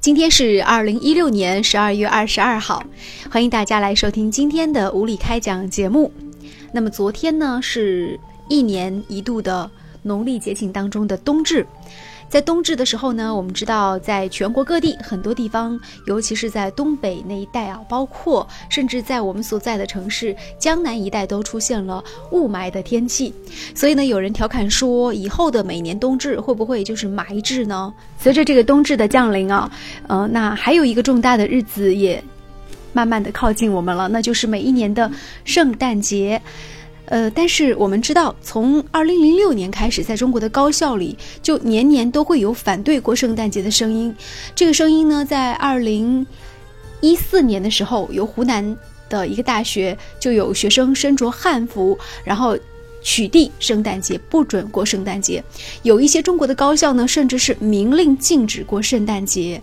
今天是二零一六年十二月二十二号，欢迎大家来收听今天的无理开讲节目。那么昨天呢，是一年一度的农历节庆当中的冬至。在冬至的时候呢，我们知道在全国各地很多地方，尤其是在东北那一带啊，包括甚至在我们所在的城市江南一带，都出现了雾霾的天气。所以呢，有人调侃说，以后的每年冬至会不会就是霾至呢？随着这个冬至的降临啊，呃，那还有一个重大的日子也慢慢的靠近我们了，那就是每一年的圣诞节。呃，但是我们知道，从二零零六年开始，在中国的高校里，就年年都会有反对过圣诞节的声音。这个声音呢，在二零一四年的时候，由湖南的一个大学就有学生身着汉服，然后取缔圣诞节，不准过圣诞节。有一些中国的高校呢，甚至是明令禁止过圣诞节。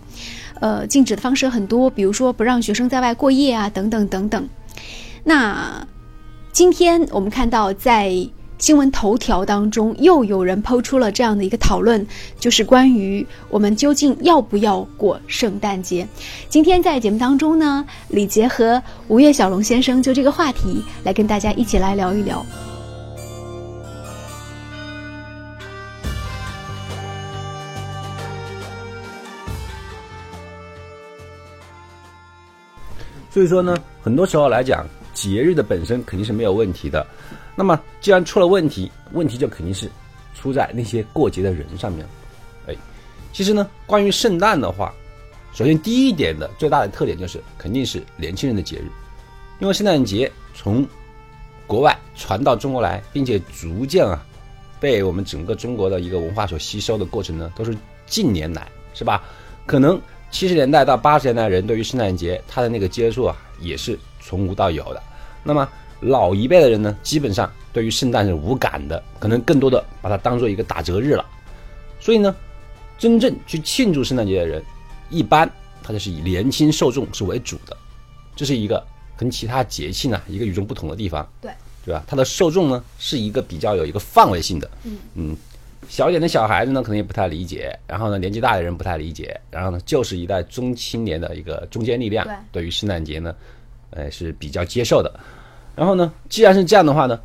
呃，禁止的方式很多，比如说不让学生在外过夜啊，等等等等。那。今天我们看到，在新闻头条当中，又有人抛出了这样的一个讨论，就是关于我们究竟要不要过圣诞节。今天在节目当中呢，李杰和吴越小龙先生就这个话题来跟大家一起来聊一聊。所以说呢，很多时候来讲。节日的本身肯定是没有问题的，那么既然出了问题，问题就肯定是出在那些过节的人上面。哎，其实呢，关于圣诞的话，首先第一点的最大的特点就是肯定是年轻人的节日，因为圣诞节从国外传到中国来，并且逐渐啊被我们整个中国的一个文化所吸收的过程呢，都是近年来是吧？可能七十年代到八十年代人对于圣诞节他的那个接触啊，也是从无到有的。那么老一辈的人呢，基本上对于圣诞是无感的，可能更多的把它当做一个打折日了。所以呢，真正去庆祝圣诞节的人，一般他就是以年轻受众是为主的，这是一个跟其他节庆呢一个与众不同的地方。对，对吧？它的受众呢是一个比较有一个范围性的。嗯嗯，小一点的小孩子呢可能也不太理解，然后呢年纪大的人不太理解，然后呢就是一代中青年的一个中坚力量，对于圣诞节呢，呃是比较接受的。然后呢，既然是这样的话呢，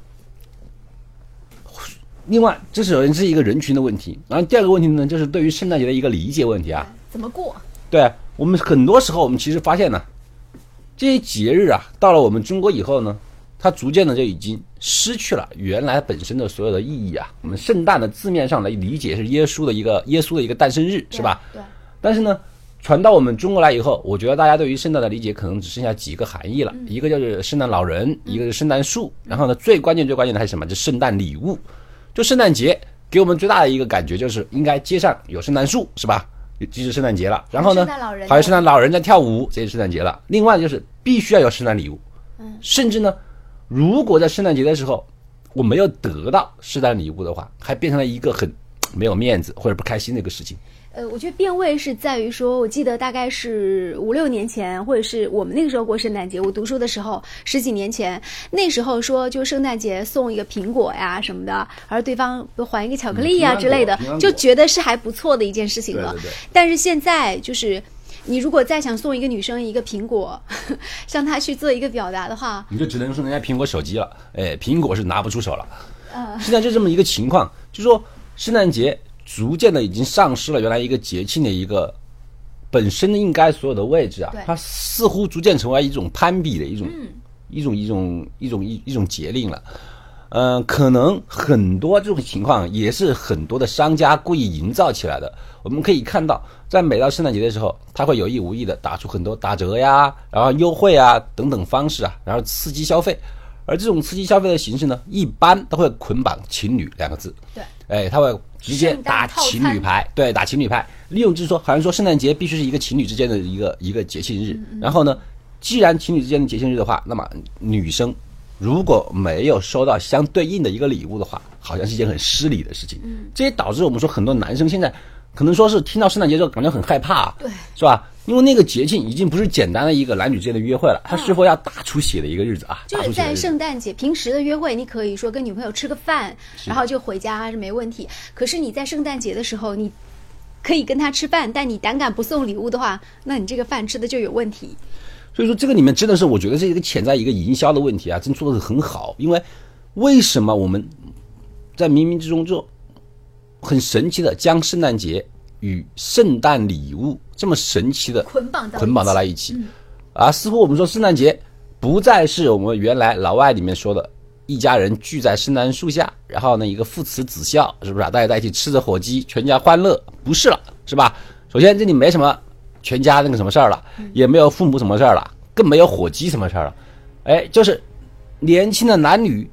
另外，这首先是一个人群的问题。然后第二个问题呢，就是对于圣诞节的一个理解问题啊。怎么过？对我们很多时候，我们其实发现呢，这些节日啊，到了我们中国以后呢，它逐渐的就已经失去了原来本身的所有的意义啊。我们圣诞的字面上来理解是耶稣的一个耶稣的一个诞生日，是吧？对。但是呢。传到我们中国来以后，我觉得大家对于圣诞的理解可能只剩下几个含义了，一个就是圣诞老人，一个是圣诞树，然后呢，最关键最关键的还是什么？就圣诞礼物。就圣诞节给我们最大的一个感觉就是应该街上有圣诞树，是吧？就是圣诞节了。然后呢，还有圣诞老人在跳舞，这是圣诞节了。另外就是必须要有圣诞礼物，嗯，甚至呢，如果在圣诞节的时候我没有得到圣诞礼物的话，还变成了一个很没有面子或者不开心的一个事情。呃，我觉得变味是在于说，我记得大概是五六年前，或者是我们那个时候过圣诞节，我读书的时候十几年前，那时候说就圣诞节送一个苹果呀什么的，而对方还一个巧克力呀之类的，就觉得是还不错的一件事情了。但是现在就是，你如果再想送一个女生一个苹果，向她去做一个表达的话，你就只能送人家苹果手机了。哎，苹果是拿不出手了。呃现在就这么一个情况，就说圣诞节。逐渐的已经丧失了原来一个节庆的一个本身应该所有的位置啊，它似乎逐渐成为一种攀比的一种一种一种一种一一种节令了。嗯，可能很多这种情况也是很多的商家故意营造起来的。我们可以看到，在每到圣诞节的时候，他会有意无意的打出很多打折呀，然后优惠啊等等方式啊，然后刺激消费。而这种刺激消费的形式呢，一般都会捆绑情侣两个字。对，哎，他会。直接打情侣牌，对，打情侣牌，利用就是说，好像说圣诞节必须是一个情侣之间的一个一个节庆日。然后呢，既然情侣之间的节庆日的话，那么女生如果没有收到相对应的一个礼物的话，好像是一件很失礼的事情。这也导致我们说很多男生现在可能说是听到圣诞节之后感觉很害怕，对，是吧？因为那个节庆已经不是简单的一个男女之间的约会了，它是否要大出血的一个日子啊？就是在圣诞节平时的约会，你可以说跟女朋友吃个饭，然后就回家是没问题。可是你在圣诞节的时候，你可以跟他吃饭，但你胆敢不送礼物的话，那你这个饭吃的就有问题。所以说这个里面真的是我觉得是一个潜在一个营销的问题啊，真做的很好。因为为什么我们在冥冥之中就很神奇的将圣诞节与圣诞礼物这么神奇的捆绑到捆绑到了一起，啊，似乎我们说圣诞节不再是我们原来老外里面说的一家人聚在圣诞树下，然后呢一个父慈子孝，是不是啊？大家在一起吃着火鸡，全家欢乐，不是了，是吧？首先这里没什么全家那个什么事儿了，也没有父母什么事儿了，更没有火鸡什么事儿了，哎，就是年轻的男女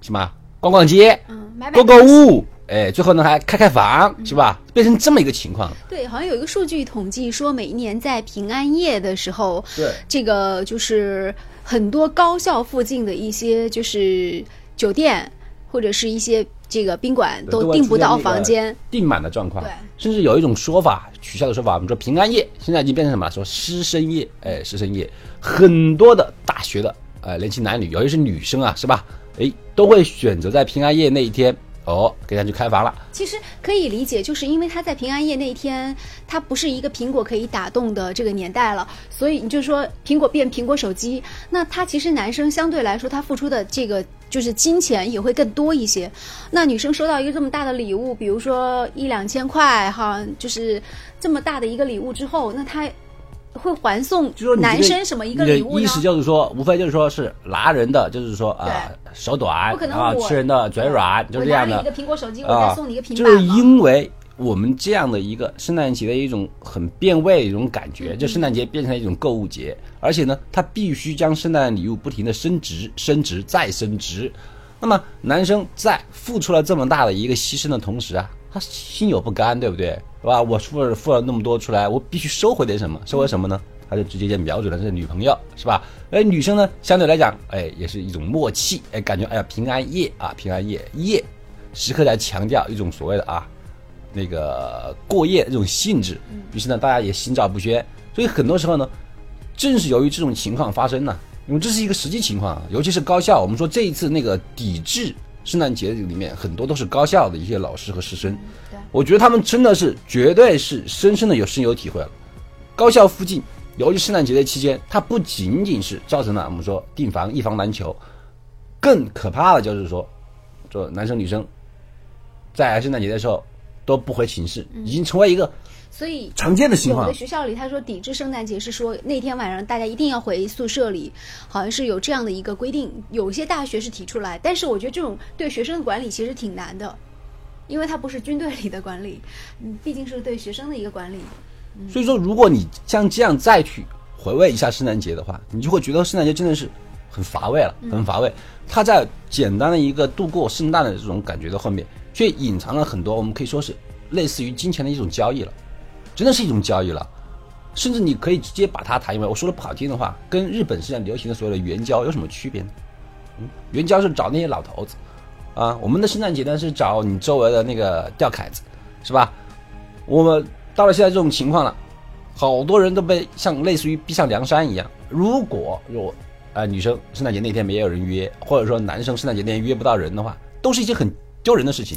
什么逛逛街，嗯，买买购购物，哎，最后呢还开开房，是吧？变成这么一个情况。对，好像有一个数据统计说，每一年在平安夜的时候，对这个就是很多高校附近的一些就是酒店或者是一些这个宾馆都订不到房间。订满的状况，对甚至有一种说法，取笑的说法，我们说平安夜，现在已经变成什么？说师生夜，哎，师生夜，很多的大学的呃年轻男女，尤其是女生啊，是吧？哎，都会选择在平安夜那一天，哦，给他去开房了。其实可以理解，就是因为他在平安夜那一天，他不是一个苹果可以打动的这个年代了，所以你就说苹果变苹果手机，那他其实男生相对来说他付出的这个就是金钱也会更多一些。那女生收到一个这么大的礼物，比如说一两千块哈，就是这么大的一个礼物之后，那他会还送男生什么一个礼物呢？意思就是说，无非就是说是拿人的，就是说啊、手短啊，吃人的嘴软，就是这样的我拿了一个苹果手机，我啊再送你一个平就是。因为我们这样的一个圣诞节的一种很变味的一种感嗯觉，就圣诞节变成了一种购物节，而且呢，它必须将圣诞礼物不停的升值、升值再升值。那么男生在付出了这么大的一个牺牲的同时啊，他心有不甘，对不对？是吧？我付了付了那么多出来，我必须收回点什么？收回什么呢？他就直接就瞄准了这女朋友，是吧？而女生呢，相对来讲，哎，也是一种默契，哎，感觉哎呀，平安夜啊，平安夜夜，时刻在强调一种所谓的啊，那个过夜这种性质。于是呢，大家也心照不宣。所以很多时候呢，正是由于这种情况发生呢，因为这是一个实际情况，尤其是高校，我们说这一次那个抵制圣诞节里面，很多都是高校的一些老师和师生。我觉得他们真的是绝对是深深的有深有体会了。高校附近，尤其圣诞节的期间，它不仅仅是造成了我们说订房一房难求，更可怕的就是说，说男生女生在圣诞节的时候都不回寝室，已经成为一个所以常见的情况有的。学校里，他说抵制圣诞节是说那天晚上大家一定要回宿舍里，好像是有这样的一个规定。有些大学是提出来，但是我觉得这种对学生的管理其实挺难的，因为它不是军队里的管理，嗯，毕竟是对学生的一个管理。所以说，如果你像这样再去回味一下圣诞节的话，你就会觉得圣诞节真的是很乏味了，很乏味。它在简单的一个度过圣诞的这种感觉的后面，却隐藏了很多我们可以说是类似于金钱的一种交易了，真的是一种交易了。甚至你可以直接把它谈，因为我说的不好听的话，跟日本现在流行的所谓的援交有什么区别呢？援交是找那些老头子，啊，我们的圣诞节呢是找你周围的那个吊凯子，是吧？我们到了现在这种情况了，好多人都被像类似于逼上梁山一样。如果有呃女生圣诞节那天没有人约，或者说男生圣诞节那天约不到人的话，都是一些很丢人的事情，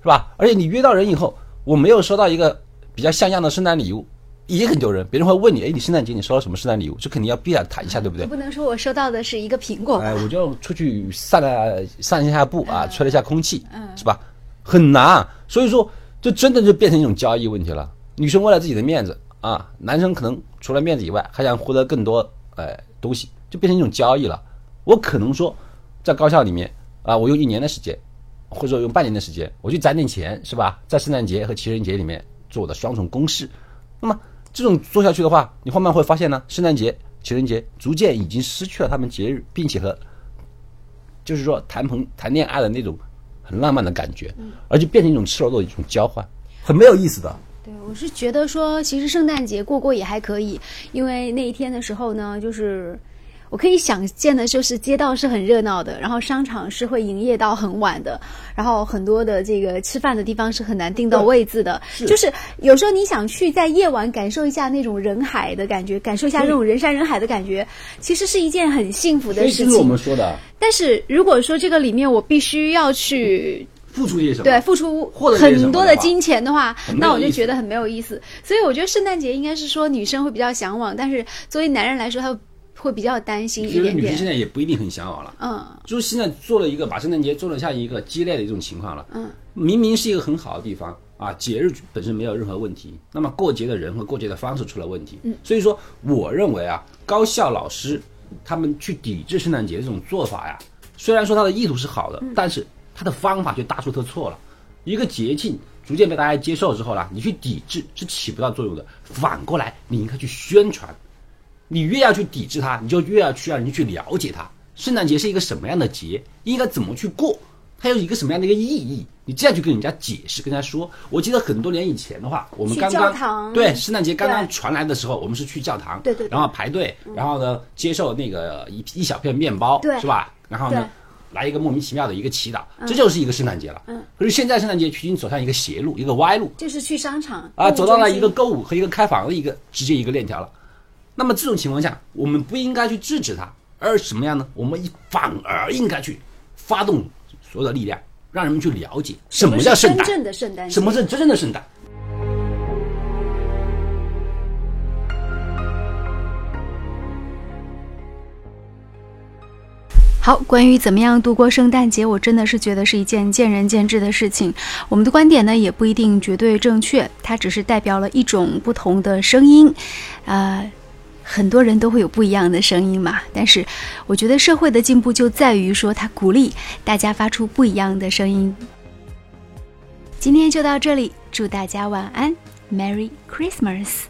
是吧？而且你约到人以后，我没有收到一个比较像样的圣诞礼物，也很丢人。别人会问你，哎，你圣诞节你收到什么圣诞礼物？这肯定要必然谈一下，对不对你？不能说我收到的是一个苹果，哎，我就出去散了散一下步啊，吹了一下空气，嗯是吧？很难，所以说这真的就变成一种交易问题了。女生为了自己的面子啊，男生可能除了面子以外，还想获得更多哎东西，就变成一种交易了。我可能说，在高校里面啊，我用一年的时间，或者说用半年的时间，我去攒点钱，是吧？在圣诞节和情人节里面做我的双重公式。那么这种做下去的话，你慢慢会发现呢，圣诞节、情人节逐渐已经失去了他们节日，并且和就是说谈朋谈恋爱的那种很浪漫的感觉，而且变成一种赤裸裸的一种交换，很没有意思的。对，我是觉得说，其实圣诞节过过也还可以，因为那一天的时候呢，就是我可以想见的，就是街道是很热闹的，然后商场是会营业到很晚的，然后很多的这个吃饭的地方是很难订到位子的，就是有时候你想去在夜晚感受一下那种人海的感觉，感受一下那种人山人海的感觉，其实是一件很幸福的事情。这是我们说的，但是如果说这个里面我必须要去付出些什么？对，付出很多的金钱的话，那我就觉得很没有意思。所以我觉得圣诞节应该是说女生会比较向往，但是作为男人来说，他会比较担心一点女生现。在也不一定很向往了。嗯就是现在做了一个把圣诞节做了像一个鸡肋的一种情况了。嗯，明明是一个很好的地方啊，节日本身没有任何问题，那么过节的人和过节的方式出了问题。嗯，所以说我认为啊，高校老师他们去抵制圣诞节这种做法呀，虽然说他的意图是好的，但是他的方法却大错特错了。一个节庆逐渐被大家接受之后呢，你去抵制是起不到作用的，反过来你应该去宣传。你越要去抵制它，你就越要去让人去了解它。圣诞节是一个什么样的节，应该怎么去过，它有一个什么样的一个意义，你这样去跟人家解释，跟人家说。我记得很多年以前的话，我们刚刚教堂对圣诞节刚刚传来的时候，我们是去教堂，对对对然后排队，然后呢接受那个一一小片面包，对是吧？然后呢来一个莫名其妙的一个祈祷，这就是一个圣诞节了。嗯，可是现在圣诞节已经走向一个邪路，一个歪路，就是去商场啊，走到了一个购物和一个开房的一个直接一个链条了。那么这种情况下，我们不应该去制止它，而什么样呢？我们反而应该去发动所有的力量，让人们去了解什么叫圣诞，真正的圣诞，什么是真正的圣诞。好，关于怎么样度过圣诞节，我真的是觉得是一件见仁见智的事情。我们的观点呢，也不一定绝对正确，它只是代表了一种不同的声音。呃，很多人都会有不一样的声音嘛。但是，我觉得社会的进步就在于说，它鼓励大家发出不一样的声音。今天就到这里，祝大家晚安，Merry Christmas。